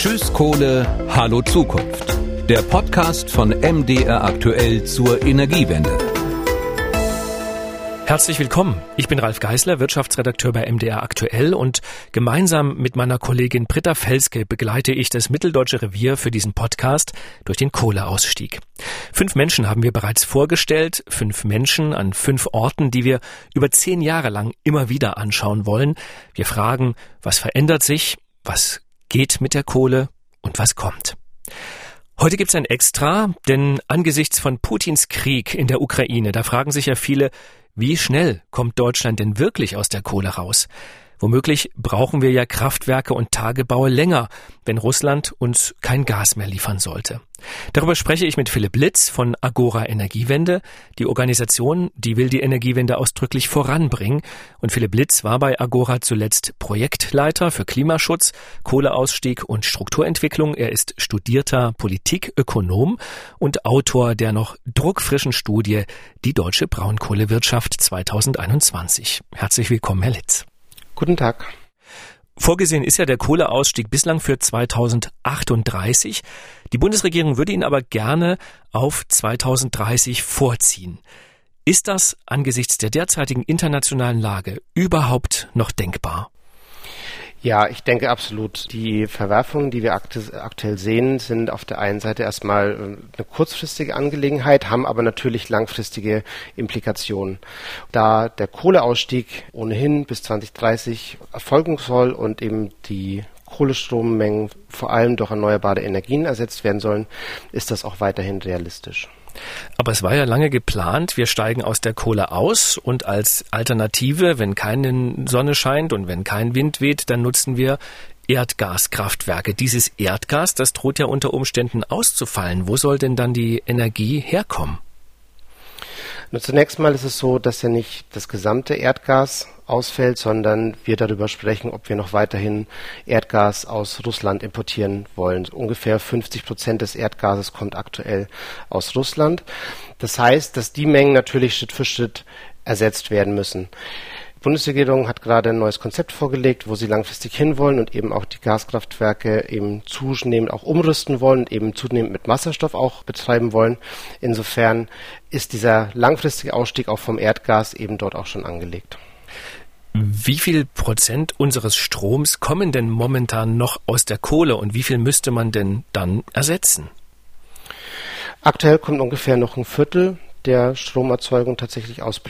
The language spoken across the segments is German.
Tschüss Kohle, Hallo Zukunft. Der Podcast von MDR aktuell zur Energiewende. Herzlich willkommen. Ich bin Ralf Geißler, Wirtschaftsredakteur bei MDR Aktuell und gemeinsam mit meiner Kollegin Britta Felske begleite ich das Mitteldeutsche Revier für diesen Podcast durch den Kohleausstieg. Fünf Menschen haben wir bereits vorgestellt, fünf Menschen an fünf Orten, die wir über zehn Jahre lang immer wieder anschauen wollen. Wir fragen, was verändert sich, was geht mit der Kohle und was kommt. Heute gibt's ein Extra, denn angesichts von Putins Krieg in der Ukraine, da fragen sich ja viele, wie schnell kommt Deutschland denn wirklich aus der Kohle raus? Womöglich brauchen wir ja Kraftwerke und Tagebaue länger, wenn Russland uns kein Gas mehr liefern sollte. Darüber spreche ich mit Philipp Litz von Agora Energiewende. Die Organisation, die will die Energiewende ausdrücklich voranbringen. Und Philipp Litz war bei Agora zuletzt Projektleiter für Klimaschutz, Kohleausstieg und Strukturentwicklung. Er ist studierter Politikökonom und Autor der noch druckfrischen Studie Die deutsche Braunkohlewirtschaft 2021. Herzlich willkommen, Herr Litz. Guten Tag. Vorgesehen ist ja der Kohleausstieg bislang für 2038. Die Bundesregierung würde ihn aber gerne auf 2030 vorziehen. Ist das angesichts der derzeitigen internationalen Lage überhaupt noch denkbar? Ja, ich denke absolut. Die Verwerfungen, die wir aktuell sehen, sind auf der einen Seite erstmal äh, eine kurzfristige Angelegenheit, haben aber natürlich langfristige Implikationen. Da der Kohleausstieg ohnehin bis 2030 erfolgen soll und eben die Kohlestrommengen vor allem durch erneuerbare Energien ersetzt werden sollen, ist das auch weiterhin realistisch. Aber es war ja lange geplant, wir steigen aus der Kohle aus und als Alternative, wenn keine Sonne scheint und wenn kein Wind weht, dann nutzen wir Erdgaskraftwerke. Dieses Erdgas, das droht ja unter Umständen auszufallen. Wo soll denn dann die Energie herkommen? Nur zunächst mal ist es so, dass ja nicht das gesamte Erdgas ausfällt, sondern wir darüber sprechen, ob wir noch weiterhin Erdgas aus Russland importieren wollen. Ungefähr 50 Prozent des Erdgases kommt aktuell aus Russland. Das heißt, dass die Mengen natürlich Schritt für Schritt ersetzt werden müssen. Die Bundesregierung hat gerade ein neues Konzept vorgelegt, wo sie langfristig hinwollen und eben auch die Gaskraftwerke eben zunehmend auch umrüsten wollen und eben zunehmend mit Wasserstoff auch betreiben wollen. Insofern ist dieser langfristige Ausstieg auch vom Erdgas eben dort auch schon angelegt. Wie viel Prozent unseres Stroms kommen denn momentan noch aus der Kohle und wie viel müsste man denn dann ersetzen? Aktuell kommt ungefähr noch ein Viertel der Stromerzeugung tatsächlich aus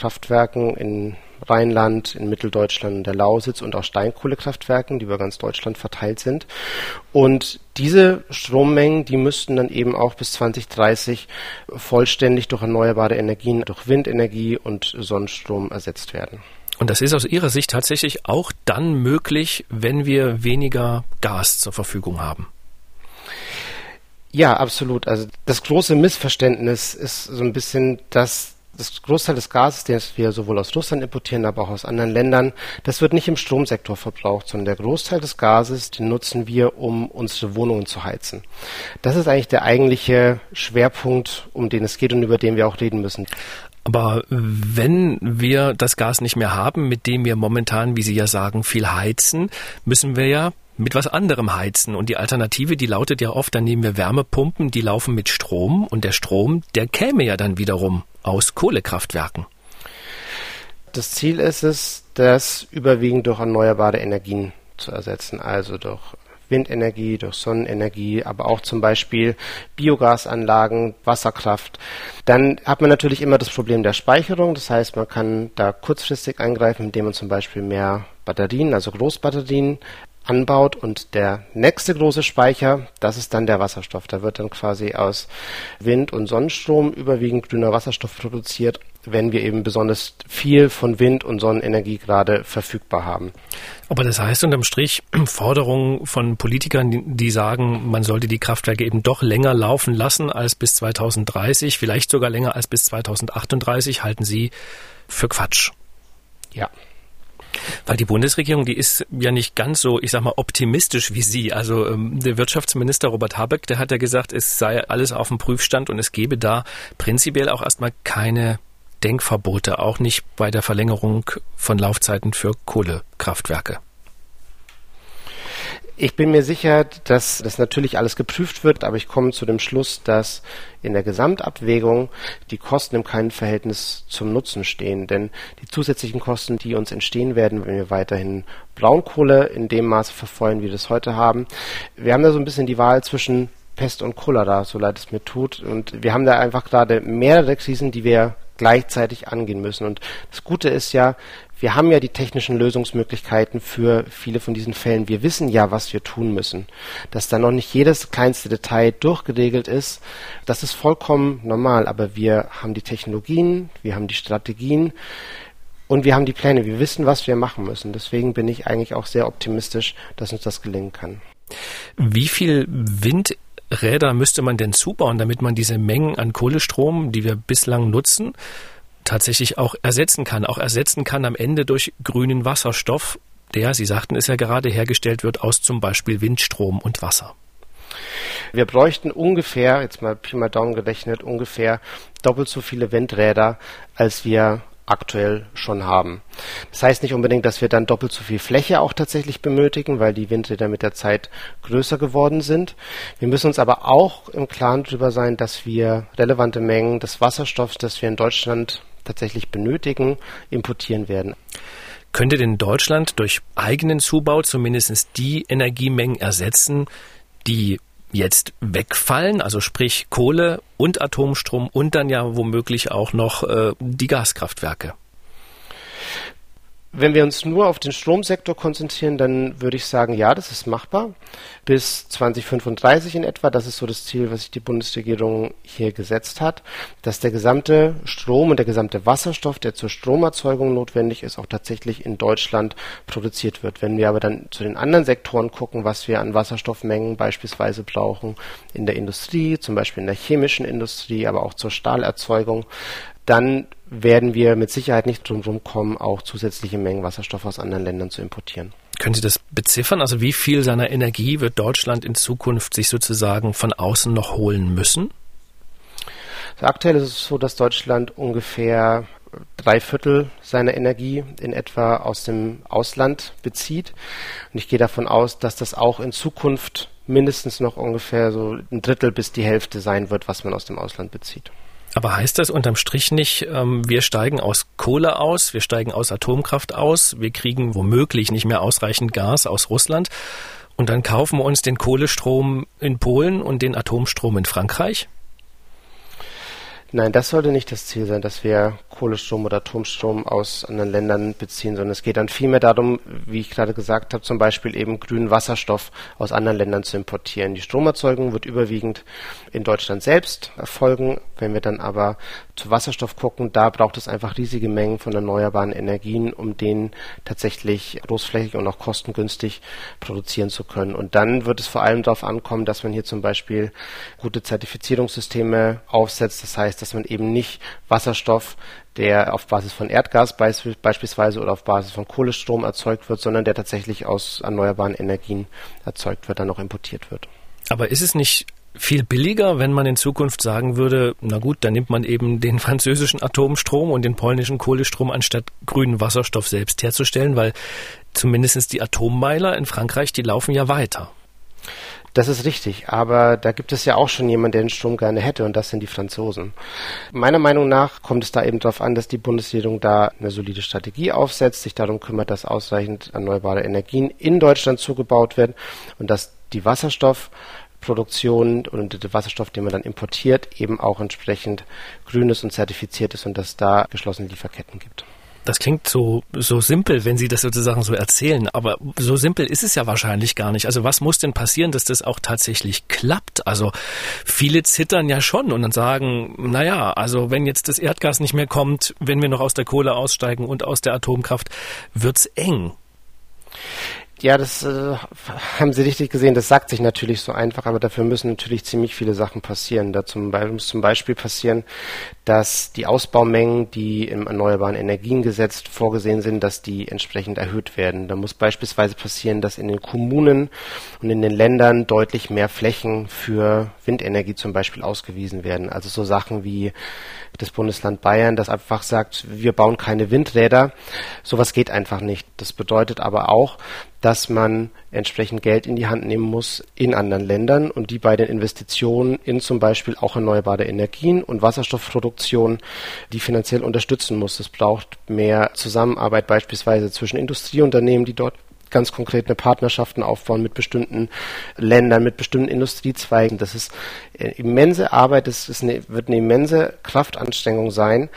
Braunkohlekraftwerken in Rheinland, in Mitteldeutschland und der Lausitz und auch Steinkohlekraftwerken, die über ganz Deutschland verteilt sind. Und diese Strommengen, die müssten dann eben auch bis 2030 vollständig durch erneuerbare Energien, durch Windenergie und Sonnenstrom ersetzt werden. Und das ist aus Ihrer Sicht tatsächlich auch dann möglich, wenn wir weniger Gas zur Verfügung haben. Ja, absolut. Also das große Missverständnis ist so ein bisschen, dass das Großteil des Gases, das wir sowohl aus Russland importieren, aber auch aus anderen Ländern, das wird nicht im Stromsektor verbraucht, sondern der Großteil des Gases, den nutzen wir, um unsere Wohnungen zu heizen. Das ist eigentlich der eigentliche Schwerpunkt, um den es geht und über den wir auch reden müssen. Aber wenn wir das Gas nicht mehr haben, mit dem wir momentan, wie Sie ja sagen, viel heizen, müssen wir ja mit was anderem heizen. Und die Alternative, die lautet ja oft, dann nehmen wir Wärmepumpen, die laufen mit Strom und der Strom, der käme ja dann wiederum aus Kohlekraftwerken. Das Ziel ist es, das überwiegend durch erneuerbare Energien zu ersetzen, also durch Windenergie, durch Sonnenenergie, aber auch zum Beispiel Biogasanlagen, Wasserkraft. Dann hat man natürlich immer das Problem der Speicherung. Das heißt, man kann da kurzfristig eingreifen, indem man zum Beispiel mehr Batterien, also Großbatterien anbaut und der nächste große Speicher, das ist dann der Wasserstoff. Da wird dann quasi aus Wind- und Sonnenstrom überwiegend grüner Wasserstoff produziert, wenn wir eben besonders viel von Wind- und Sonnenenergie gerade verfügbar haben. Aber das heißt unterm Strich Forderungen von Politikern, die sagen, man sollte die Kraftwerke eben doch länger laufen lassen als bis 2030, vielleicht sogar länger als bis 2038, halten Sie für Quatsch. Weil die Bundesregierung, die ist ja nicht ganz so, ich sag mal, optimistisch wie Sie. Also ähm, der Wirtschaftsminister Robert Habeck, der hat ja gesagt, es sei alles auf dem Prüfstand und es gebe da prinzipiell auch erstmal keine Denkverbote, auch nicht bei der Verlängerung von Laufzeiten für Kohlekraftwerke. Ich bin mir sicher, dass das natürlich alles geprüft wird, aber ich komme zu dem Schluss, dass in der Gesamtabwägung die Kosten im keinen Verhältnis zum Nutzen stehen. Denn die zusätzlichen Kosten, die uns entstehen werden, wenn wir weiterhin Braunkohle in dem Maße verfeuern, wie wir das heute haben, wir haben da so ein bisschen die Wahl zwischen Pest und Cholera, so leid es mir tut. Und wir haben da einfach gerade mehrere Krisen, die wir gleichzeitig angehen müssen. Und das Gute ist ja, wir haben ja die technischen Lösungsmöglichkeiten für viele von diesen Fällen. Wir wissen ja, was wir tun müssen. Dass da noch nicht jedes kleinste Detail durchgeregelt ist, das ist vollkommen normal. Aber wir haben die Technologien, wir haben die Strategien und wir haben die Pläne. Wir wissen, was wir machen müssen. Deswegen bin ich eigentlich auch sehr optimistisch, dass uns das gelingen kann. Wie viel Wind Räder müsste man denn zubauen, damit man diese Mengen an Kohlestrom, die wir bislang nutzen, tatsächlich auch ersetzen kann, auch ersetzen kann am Ende durch grünen Wasserstoff, der, Sie sagten es ja gerade, hergestellt wird aus zum Beispiel Windstrom und Wasser. Wir bräuchten ungefähr, jetzt mal Pi mal Daumen gerechnet, ungefähr doppelt so viele Windräder, als wir aktuell schon haben. Das heißt nicht unbedingt, dass wir dann doppelt so viel Fläche auch tatsächlich benötigen, weil die Windräder mit der Zeit größer geworden sind. Wir müssen uns aber auch im Klaren darüber sein, dass wir relevante Mengen des Wasserstoffs, das wir in Deutschland tatsächlich benötigen, importieren werden. Könnte denn Deutschland durch eigenen Zubau zumindest die Energiemengen ersetzen, die jetzt wegfallen, also sprich Kohle und Atomstrom und dann ja womöglich auch noch äh, die Gaskraftwerke. Wenn wir uns nur auf den Stromsektor konzentrieren, dann würde ich sagen, ja, das ist machbar. Bis 2035 in etwa, das ist so das Ziel, was sich die Bundesregierung hier gesetzt hat, dass der gesamte Strom und der gesamte Wasserstoff, der zur Stromerzeugung notwendig ist, auch tatsächlich in Deutschland produziert wird. Wenn wir aber dann zu den anderen Sektoren gucken, was wir an Wasserstoffmengen beispielsweise brauchen, in der Industrie, zum Beispiel in der chemischen Industrie, aber auch zur Stahlerzeugung, dann werden wir mit Sicherheit nicht drum kommen, auch zusätzliche Mengen Wasserstoff aus anderen Ländern zu importieren. Können Sie das beziffern? Also wie viel seiner Energie wird Deutschland in Zukunft sich sozusagen von außen noch holen müssen? Also aktuell ist es so, dass Deutschland ungefähr drei Viertel seiner Energie in etwa aus dem Ausland bezieht. Und ich gehe davon aus, dass das auch in Zukunft mindestens noch ungefähr so ein Drittel bis die Hälfte sein wird, was man aus dem Ausland bezieht. Aber heißt das unterm Strich nicht, ähm, wir steigen aus Kohle aus, wir steigen aus Atomkraft aus, wir kriegen womöglich nicht mehr ausreichend Gas aus Russland und dann kaufen wir uns den Kohlestrom in Polen und den Atomstrom in Frankreich? Nein, das sollte nicht das Ziel sein, dass wir Kohlestrom oder Atomstrom aus anderen Ländern beziehen, sondern es geht dann vielmehr darum, wie ich gerade gesagt habe, zum Beispiel eben grünen Wasserstoff aus anderen Ländern zu importieren. Die Stromerzeugung wird überwiegend in Deutschland selbst erfolgen. Wenn wir dann aber zu Wasserstoff gucken, da braucht es einfach riesige Mengen von erneuerbaren Energien, um den tatsächlich großflächig und auch kostengünstig produzieren zu können. Und dann wird es vor allem darauf ankommen, dass man hier zum Beispiel gute Zertifizierungssysteme aufsetzt. Das heißt, dass man eben nicht Wasserstoff, der auf Basis von Erdgas beispielsweise oder auf Basis von Kohlestrom erzeugt wird, sondern der tatsächlich aus erneuerbaren Energien erzeugt wird, dann auch importiert wird. Aber ist es nicht viel billiger, wenn man in Zukunft sagen würde, na gut, dann nimmt man eben den französischen Atomstrom und den polnischen Kohlestrom, anstatt grünen Wasserstoff selbst herzustellen, weil zumindest die Atommeiler in Frankreich, die laufen ja weiter. Das ist richtig, aber da gibt es ja auch schon jemanden, der den Strom gerne hätte, und das sind die Franzosen. Meiner Meinung nach kommt es da eben darauf an, dass die Bundesregierung da eine solide Strategie aufsetzt, sich darum kümmert, dass ausreichend erneuerbare Energien in Deutschland zugebaut werden und dass die Wasserstoffproduktion und der Wasserstoff, den man dann importiert, eben auch entsprechend grün ist und zertifiziert ist und dass da geschlossene Lieferketten gibt. Das klingt so, so simpel, wenn Sie das sozusagen so erzählen, aber so simpel ist es ja wahrscheinlich gar nicht. Also was muss denn passieren, dass das auch tatsächlich klappt? Also viele zittern ja schon und dann sagen, naja, also wenn jetzt das Erdgas nicht mehr kommt, wenn wir noch aus der Kohle aussteigen und aus der Atomkraft, wird's eng. Ja, das äh, haben Sie richtig gesehen. Das sagt sich natürlich so einfach, aber dafür müssen natürlich ziemlich viele Sachen passieren. Da zum Beispiel, muss zum Beispiel passieren, dass die Ausbaumengen, die im Erneuerbaren Energiengesetz vorgesehen sind, dass die entsprechend erhöht werden. Da muss beispielsweise passieren, dass in den Kommunen und in den Ländern deutlich mehr Flächen für Windenergie zum Beispiel ausgewiesen werden. Also so Sachen wie das Bundesland Bayern, das einfach sagt, wir bauen keine Windräder. Sowas geht einfach nicht. Das bedeutet aber auch, dass man entsprechend Geld in die Hand nehmen muss in anderen Ländern und die bei den Investitionen in zum Beispiel auch erneuerbare Energien und Wasserstoffproduktion die finanziell unterstützen muss. Es braucht mehr Zusammenarbeit beispielsweise zwischen Industrieunternehmen, die dort ganz konkret eine Partnerschaften aufbauen mit bestimmten Ländern, mit bestimmten Industriezweigen. Das ist immense Arbeit, das ist eine, wird eine immense Kraftanstrengung sein.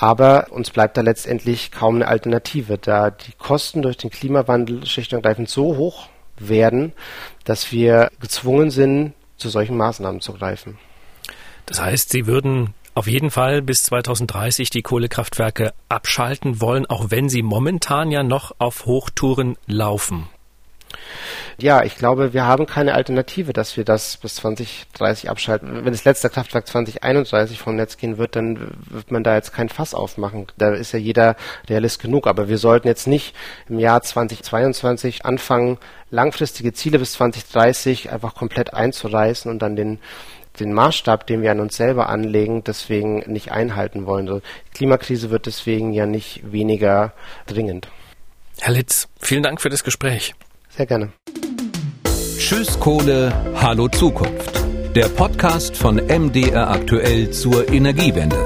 Aber uns bleibt da letztendlich kaum eine Alternative, da die Kosten durch den Klimawandel schlicht und ergreifend so hoch werden, dass wir gezwungen sind, zu solchen Maßnahmen zu greifen. Das heißt, Sie würden auf jeden Fall bis 2030 die Kohlekraftwerke abschalten wollen, auch wenn sie momentan ja noch auf Hochtouren laufen. Ja, ich glaube, wir haben keine Alternative, dass wir das bis 2030 abschalten. Wenn das letzte Kraftwerk 2031 vom Netz gehen wird, dann wird man da jetzt kein Fass aufmachen. Da ist ja jeder Realist genug. Aber wir sollten jetzt nicht im Jahr 2022 anfangen, langfristige Ziele bis 2030 einfach komplett einzureißen und dann den den Maßstab, den wir an uns selber anlegen, deswegen nicht einhalten wollen. Die Klimakrise wird deswegen ja nicht weniger dringend. Herr Litz, vielen Dank für das Gespräch. Sehr gerne. Tschüss Kohle, hallo Zukunft. Der Podcast von MDR aktuell zur Energiewende.